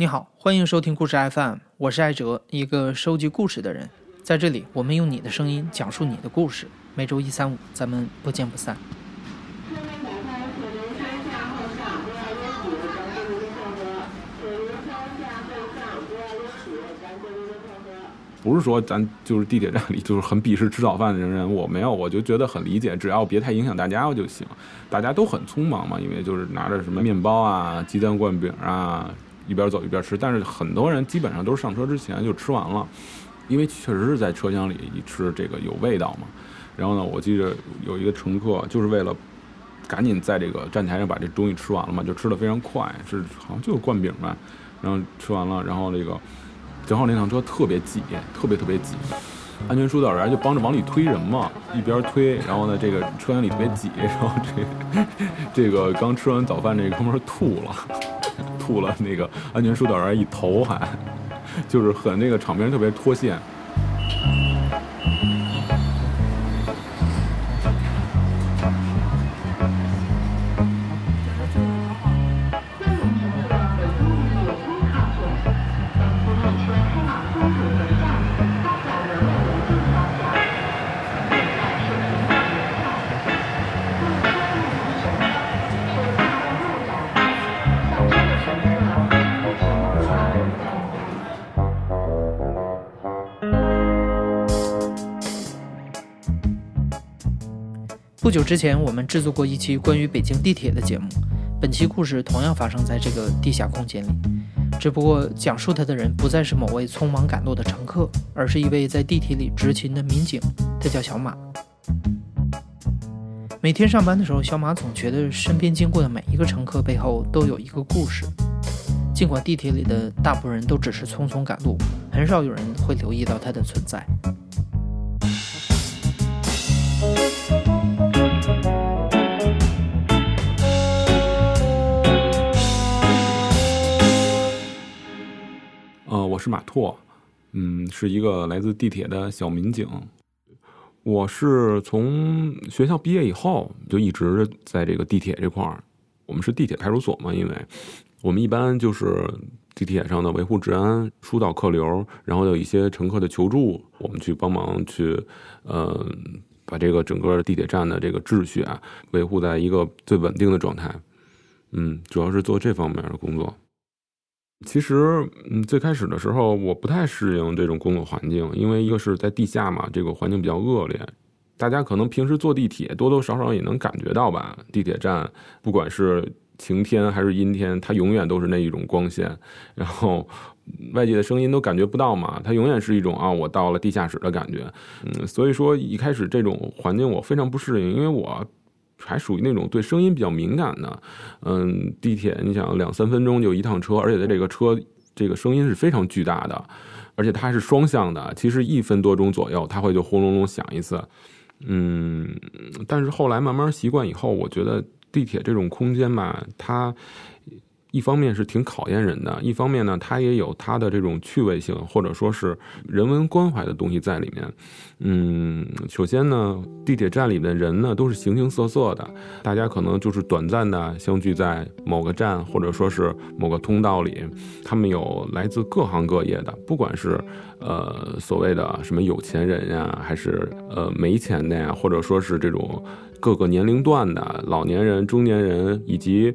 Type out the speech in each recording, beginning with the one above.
你好，欢迎收听故事 FM，我是艾哲，一个收集故事的人。在这里，我们用你的声音讲述你的故事。每周一、三、五，咱们不见不散。不是说咱就是地铁站里就是很鄙视吃早饭的人，我没有，我就觉得很理解，只要别太影响大家就行。大家都很匆忙嘛，因为就是拿着什么面包啊、鸡蛋灌饼啊。一边走一边吃，但是很多人基本上都是上车之前就吃完了，因为确实是在车厢里一吃这个有味道嘛。然后呢，我记得有一个乘客就是为了赶紧在这个站台上把这东西吃完了嘛，就吃的非常快，是好像就是灌饼吧。然后吃完了，然后那个正好那趟车特别挤，特别特别挤，安全疏导员就帮着往里推人嘛，一边推，然后呢这个车厢里特别挤，然后这这个刚吃完早饭这哥们吐了。吐了，那个安全疏导员一头还，就是很那个场面特别脱线。不久之前，我们制作过一期关于北京地铁的节目。本期故事同样发生在这个地下空间里，只不过讲述它的人不再是某位匆忙赶路的乘客，而是一位在地铁里执勤的民警。他叫小马。每天上班的时候，小马总觉得身边经过的每一个乘客背后都有一个故事。尽管地铁里的大部分人都只是匆匆赶路，很少有人会留意到他的存在。呃我是马拓，嗯，是一个来自地铁的小民警。我是从学校毕业以后就一直在这个地铁这块儿。我们是地铁派出所嘛，因为我们一般就是地铁上的维护治安、疏导客流，然后有一些乘客的求助，我们去帮忙去，呃，把这个整个地铁站的这个秩序啊维护在一个最稳定的状态。嗯，主要是做这方面的工作。其实，嗯，最开始的时候我不太适应这种工作环境，因为一个是在地下嘛，这个环境比较恶劣。大家可能平时坐地铁多多少少也能感觉到吧，地铁站不管是晴天还是阴天，它永远都是那一种光线，然后外界的声音都感觉不到嘛，它永远是一种啊，我到了地下室的感觉。嗯，所以说一开始这种环境我非常不适应，因为我。还属于那种对声音比较敏感的，嗯，地铁你想两三分钟就一趟车，而且它这个车这个声音是非常巨大的，而且它是双向的，其实一分多钟左右它会就轰隆隆响一次，嗯，但是后来慢慢习惯以后，我觉得地铁这种空间吧，它。一方面是挺考验人的，一方面呢，它也有它的这种趣味性，或者说是人文关怀的东西在里面。嗯，首先呢，地铁站里的人呢都是形形色色的，大家可能就是短暂的相聚在某个站，或者说是某个通道里。他们有来自各行各业的，不管是呃所谓的什么有钱人呀，还是呃没钱的呀，或者说是这种各个年龄段的老年人、中年人以及。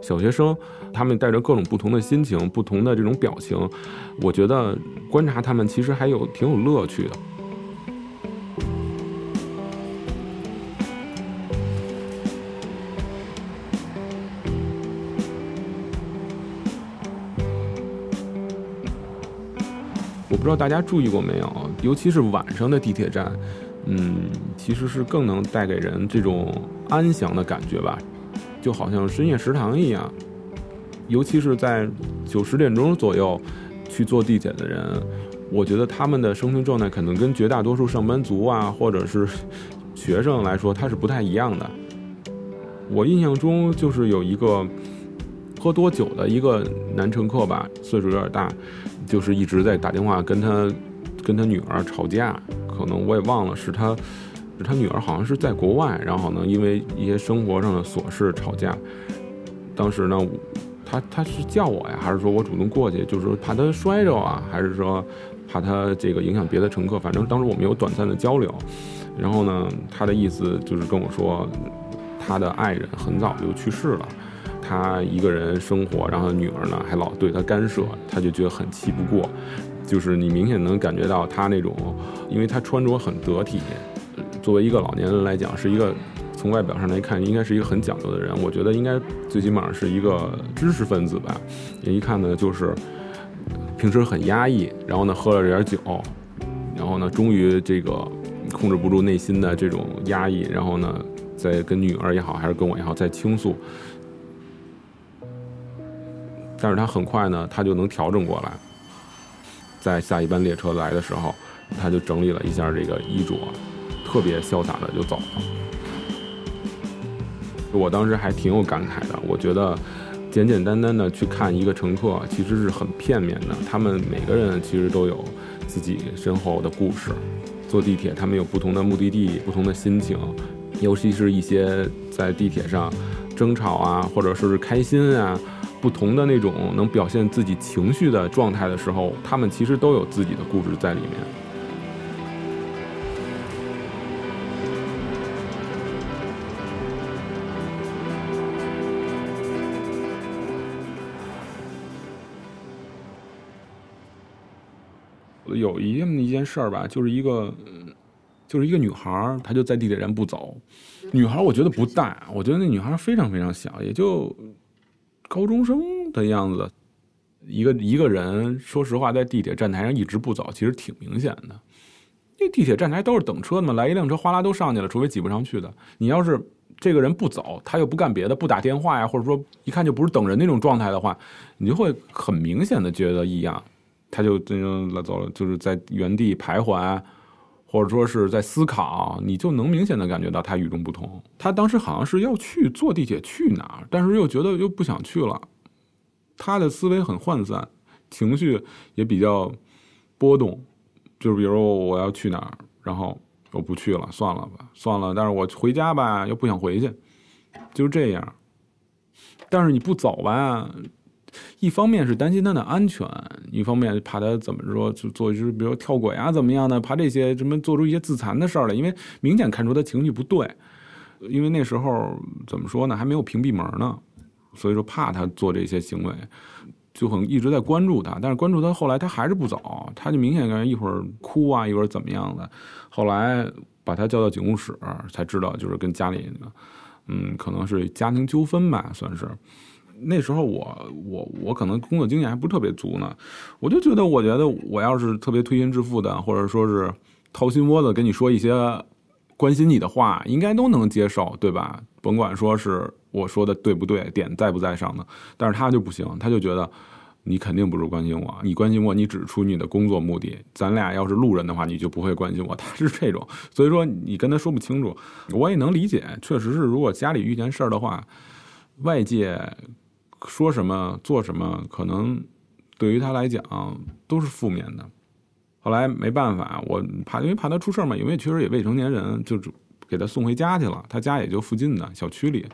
小学生，他们带着各种不同的心情、不同的这种表情，我觉得观察他们其实还有挺有乐趣的。我不知道大家注意过没有，尤其是晚上的地铁站，嗯，其实是更能带给人这种安详的感觉吧。就好像深夜食堂一样，尤其是在九十点钟左右去坐地铁的人，我觉得他们的生存状态可能跟绝大多数上班族啊，或者是学生来说，他是不太一样的。我印象中就是有一个喝多酒的一个男乘客吧，岁数有点大，就是一直在打电话跟他跟他女儿吵架，可能我也忘了是他。他女儿好像是在国外，然后呢，因为一些生活上的琐事吵架。当时呢，他他是叫我呀，还是说我主动过去？就是说怕他摔着啊，还是说怕他这个影响别的乘客？反正当时我们有短暂的交流。然后呢，他的意思就是跟我说，他的爱人很早就去世了，他一个人生活，然后女儿呢还老对他干涉，他就觉得很气不过。就是你明显能感觉到他那种，因为他穿着很得体，作为一个老年人来讲，是一个从外表上来看应该是一个很讲究的人。我觉得应该最起码是一个知识分子吧。一看呢，就是平时很压抑，然后呢喝了点酒，然后呢终于这个控制不住内心的这种压抑，然后呢在跟女儿也好，还是跟我也好，在倾诉。但是他很快呢，他就能调整过来。在下一班列车来的时候，他就整理了一下这个衣着，特别潇洒的就走了。我当时还挺有感慨的，我觉得简简单单的去看一个乘客，其实是很片面的。他们每个人其实都有自己身后的故事。坐地铁，他们有不同的目的地，不同的心情，尤其是一些在地铁上争吵啊，或者说是开心啊。不同的那种能表现自己情绪的状态的时候，他们其实都有自己的故事在里面。有一这么一件事儿吧，就是一个，就是一个女孩，她就在地铁站不走。女孩我觉得不大，我觉得那女孩非常非常小，也就。高中生的样子，一个一个人，说实话，在地铁站台上一直不走，其实挺明显的。那地铁站台都是等车的嘛，来一辆车哗啦都上去了，除非挤不上去的。你要是这个人不走，他又不干别的，不打电话呀，或者说一看就不是等人那种状态的话，你就会很明显的觉得异样。他就这种来走了，就是在原地徘徊。或者说是在思考，你就能明显的感觉到他与众不同。他当时好像是要去坐地铁去哪儿，但是又觉得又不想去了。他的思维很涣散，情绪也比较波动。就比如我要去哪儿，然后我不去了，算了吧，算了。但是我回家吧，又不想回去，就这样。但是你不走吧？一方面是担心他的安全，一方面怕他怎么说就做就是比如跳轨啊怎么样的，怕这些什么做出一些自残的事儿来，因为明显看出他情绪不对。因为那时候怎么说呢，还没有屏蔽门呢，所以说怕他做这些行为，就很一直在关注他。但是关注他后来他还是不走，他就明显感觉一会儿哭啊，一会儿怎么样的。后来把他叫到警务室，才知道就是跟家里，嗯，可能是家庭纠纷吧，算是。那时候我我我可能工作经验还不是特别足呢，我就觉得我觉得我要是特别推心置腹的，或者说是掏心窝子跟你说一些关心你的话，应该都能接受，对吧？甭管说是我说的对不对，点在不在上的，但是他就不行，他就觉得你肯定不是关心我，你关心我，你只出你的工作目的，咱俩要是路人的话，你就不会关心我。他是这种，所以说你跟他说不清楚，我也能理解，确实是，如果家里遇见事儿的话，外界。说什么做什么，可能对于他来讲都是负面的。后来没办法，我怕因为怕他出事嘛，因为确实也未成年人，就给他送回家去了。他家也就附近的小区里。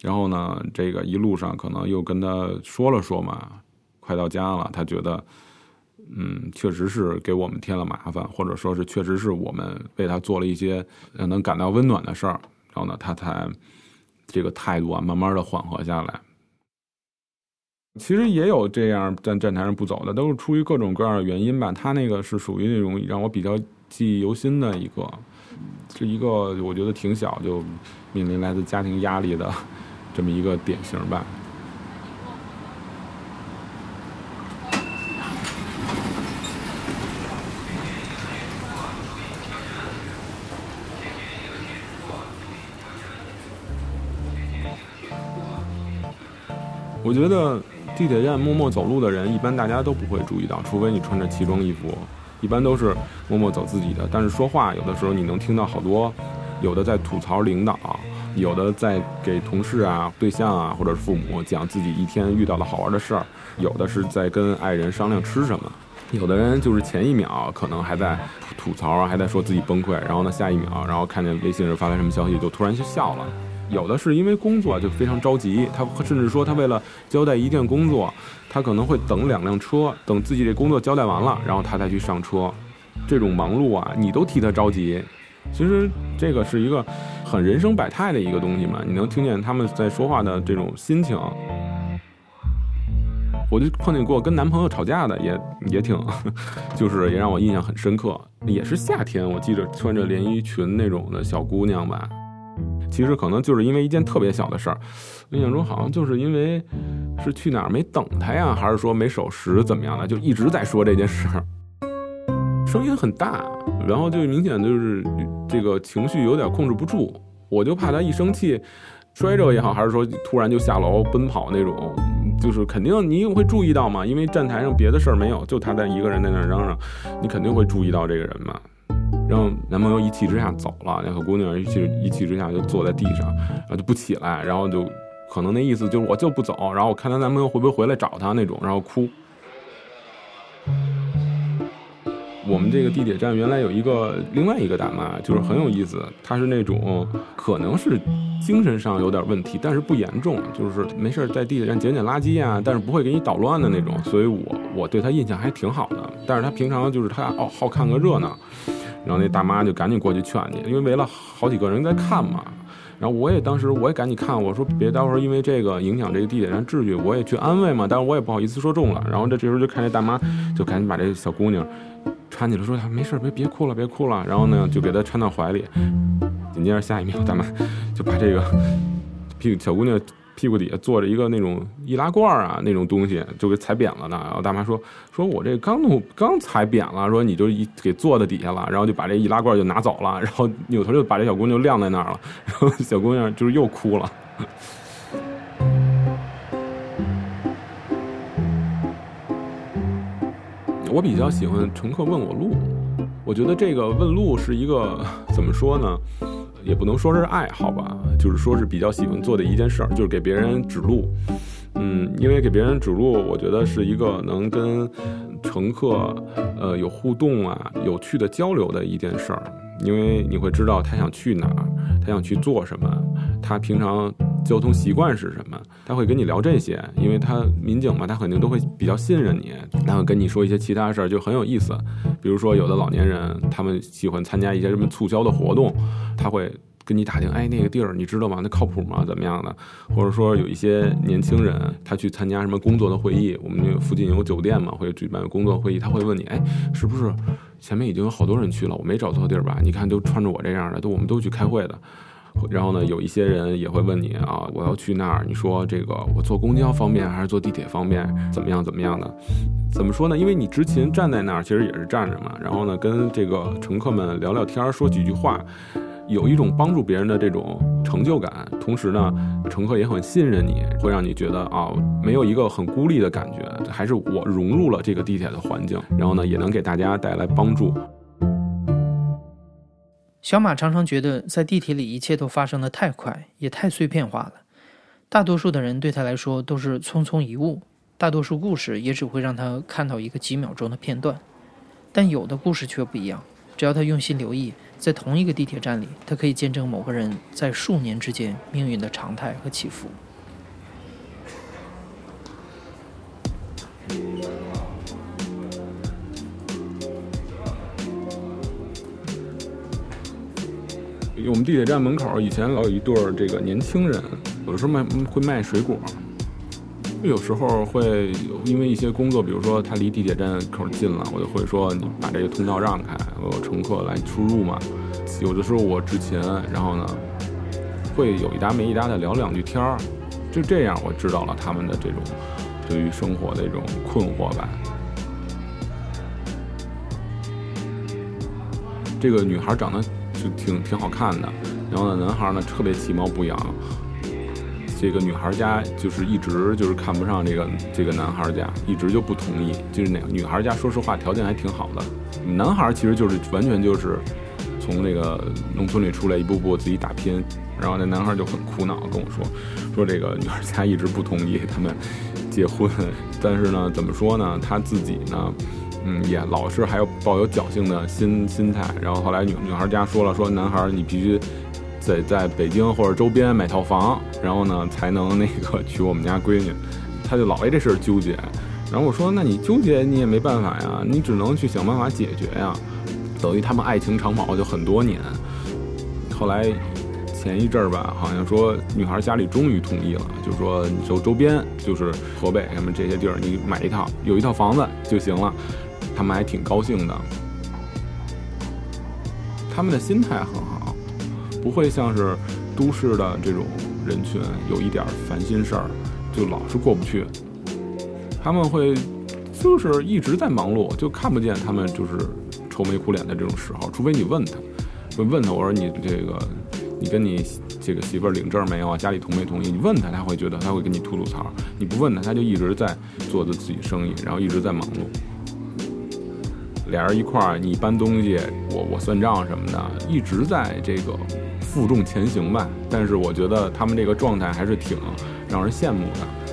然后呢，这个一路上可能又跟他说了说嘛，快到家了，他觉得嗯，确实是给我们添了麻烦，或者说是确实是我们为他做了一些让能感到温暖的事儿。然后呢，他才这个态度啊，慢慢的缓和下来。其实也有这样在站台上不走的，都是出于各种各样的原因吧。他那个是属于那种让我比较记忆犹新的一个，是一个我觉得挺小就面临来自家庭压力的这么一个典型吧。我觉得。地铁站默默走路的人，一般大家都不会注意到，除非你穿着奇装异服，一般都是默默走自己的。但是说话，有的时候你能听到好多，有的在吐槽领导，有的在给同事啊、对象啊或者父母讲自己一天遇到的好玩的事儿，有的是在跟爱人商量吃什么，有的人就是前一秒可能还在吐槽，还在说自己崩溃，然后呢下一秒，然后看见微信上发来什么消息就突然就笑了。有的是因为工作就非常着急，他甚至说他为了交代一件工作，他可能会等两辆车，等自己这工作交代完了，然后他再去上车。这种忙碌啊，你都替他着急。其实这个是一个很人生百态的一个东西嘛，你能听见他们在说话的这种心情。我就碰见过跟男朋友吵架的，也也挺，就是也让我印象很深刻。也是夏天，我记得穿着连衣裙那种的小姑娘吧。其实可能就是因为一件特别小的事儿，印象中好像就是因为是去哪儿没等他呀，还是说没守时怎么样的，就一直在说这件事儿，声音很大，然后就明显就是这个情绪有点控制不住。我就怕他一生气摔着也好，还是说突然就下楼奔跑那种。就是肯定你会注意到嘛，因为站台上别的事儿没有，就他在一个人在那嚷嚷，你肯定会注意到这个人嘛。然后男朋友一气之下走了，那个姑娘一气一气之下就坐在地上，然后就不起来，然后就可能那意思就是我就不走，然后我看她男朋友会不会回来找她那种，然后哭。我们这个地铁站原来有一个另外一个大妈，就是很有意思。她是那种可能是精神上有点问题，但是不严重，就是没事在地铁站捡捡垃圾啊，但是不会给你捣乱的那种。所以我我对她印象还挺好的。但是她平常就是她好好看个热闹，然后那大妈就赶紧过去劝你，因为围了好几个人在看嘛。然后我也当时我也赶紧看，我说别到时候因为这个影响这个地铁站秩序，我也去安慰嘛。但是我也不好意思说重了。然后这这时候就看这大妈就赶紧把这小姑娘。搀起来说：“没事，别别哭了，别哭了。”然后呢，就给她搀到怀里。紧接着下一秒，大妈就把这个屁小姑娘屁股底下坐着一个那种易拉罐啊，那种东西就给踩扁了呢。然后大妈说：“说我这刚弄刚踩扁了，说你就一给坐在底下了，然后就把这易拉罐就拿走了，然后扭头就把这小姑娘晾在那儿了。然后小姑娘就是又哭了。”我比较喜欢乘客问我路，我觉得这个问路是一个怎么说呢，也不能说是爱好吧，就是说是比较喜欢做的一件事儿，就是给别人指路。嗯，因为给别人指路，我觉得是一个能跟乘客呃有互动啊、有趣的交流的一件事儿，因为你会知道他想去哪儿，他想去做什么，他平常。交通习惯是什么？他会跟你聊这些，因为他民警嘛，他肯定都会比较信任你，他会跟你说一些其他事儿，就很有意思。比如说，有的老年人他们喜欢参加一些什么促销的活动，他会跟你打听，哎，那个地儿你知道吗？那靠谱吗？怎么样的？或者说有一些年轻人，他去参加什么工作的会议，我们那附近有酒店嘛，会举办工作会议，他会问你，哎，是不是前面已经有好多人去了？我没找错地儿吧？你看都穿着我这样的，都我们都去开会的。然后呢，有一些人也会问你啊，我要去那儿，你说这个我坐公交方便还是坐地铁方便？怎么样怎么样的？怎么说呢？因为你之前站在那儿，其实也是站着嘛。然后呢，跟这个乘客们聊聊天，说几句话，有一种帮助别人的这种成就感。同时呢，乘客也很信任你，会让你觉得啊，没有一个很孤立的感觉，还是我融入了这个地铁的环境。然后呢，也能给大家带来帮助。小马常常觉得，在地铁里一切都发生的太快，也太碎片化了。大多数的人对他来说都是匆匆一物，大多数故事也只会让他看到一个几秒钟的片段。但有的故事却不一样，只要他用心留意，在同一个地铁站里，他可以见证某个人在数年之间命运的常态和起伏。我们地铁站门口以前老有一对儿这个年轻人，有的时候卖会卖水果，有时候会因为一些工作，比如说他离地铁站口近了，我就会说你把这个通道让开，我有乘客来出入嘛。有的时候我执勤，然后呢会有一搭没一搭的聊两句天儿，就这样我知道了他们的这种对于生活的一种困惑吧。这个女孩长得。挺挺好看的，然后呢，男孩呢特别其貌不扬，这个女孩家就是一直就是看不上这个这个男孩家，一直就不同意。就是那个女孩家，说实话条件还挺好的，男孩其实就是完全就是从那个农村里出来，一步步自己打拼。然后那男孩就很苦恼跟我说，说这个女孩家一直不同意他们结婚，但是呢，怎么说呢，他自己呢？嗯，也老是还有抱有侥幸的心心态，然后后来女女孩家说了，说男孩你必须在在北京或者周边买套房，然后呢才能那个娶我们家闺女，他就老为这事儿纠结。然后我说，那你纠结你也没办法呀，你只能去想办法解决呀。等于他们爱情长跑就很多年，后来前一阵儿吧，好像说女孩家里终于同意了，就说你周周边就是河北什么这些地儿，你买一套有一套房子就行了，他们还挺高兴的。他们的心态很好，不会像是都市的这种人群有一点烦心事儿，就老是过不去。他们会就是一直在忙碌，就看不见他们就是愁眉苦脸的这种时候，除非你问他，问问他，我说你这个，你跟你这个媳妇儿领证没有啊？家里同没同意？你问他，他会觉得他会跟你吐吐槽；你不问他，他就一直在做着自己生意，然后一直在忙碌。俩人一块儿，你搬东西，我我算账什么的，一直在这个负重前行吧。但是我觉得他们这个状态还是挺让人羡慕的。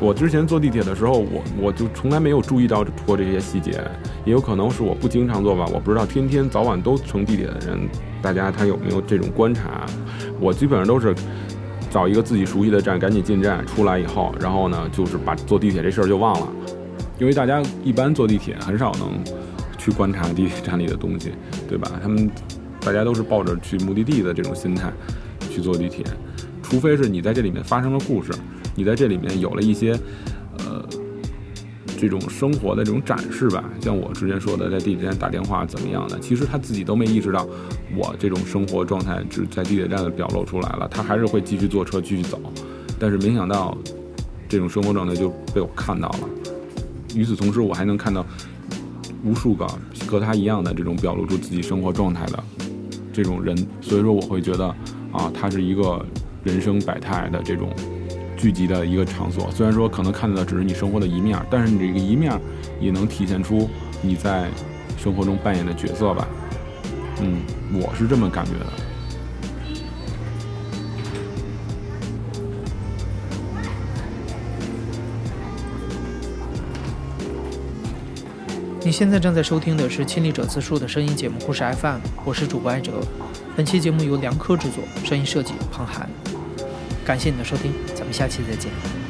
我之前坐地铁的时候，我我就从来没有注意到过这些细节，也有可能是我不经常坐吧，我不知道天天早晚都乘地铁的人，大家他有没有这种观察？我基本上都是找一个自己熟悉的站，赶紧进站，出来以后，然后呢，就是把坐地铁这事儿就忘了，因为大家一般坐地铁很少能去观察地铁站里的东西，对吧？他们大家都是抱着去目的地的这种心态去坐地铁，除非是你在这里面发生了故事。你在这里面有了一些，呃，这种生活的这种展示吧，像我之前说的，在地铁站打电话怎么样的，其实他自己都没意识到，我这种生活状态只在地铁站的表露出来了，他还是会继续坐车继续走，但是没想到，这种生活状态就被我看到了。与此同时，我还能看到无数个和他一样的这种表露出自己生活状态的这种人，所以说我会觉得，啊，他是一个人生百态的这种。聚集的一个场所，虽然说可能看到的只是你生活的一面，但是你这个一面也能体现出你在生活中扮演的角色吧。嗯，我是这么感觉的。你现在正在收听的是《亲历者自述》的声音节目《故事 FM》，我是主播艾哲。本期节目由梁科制作，声音设计彭涵。感谢你的收听，们下期再见。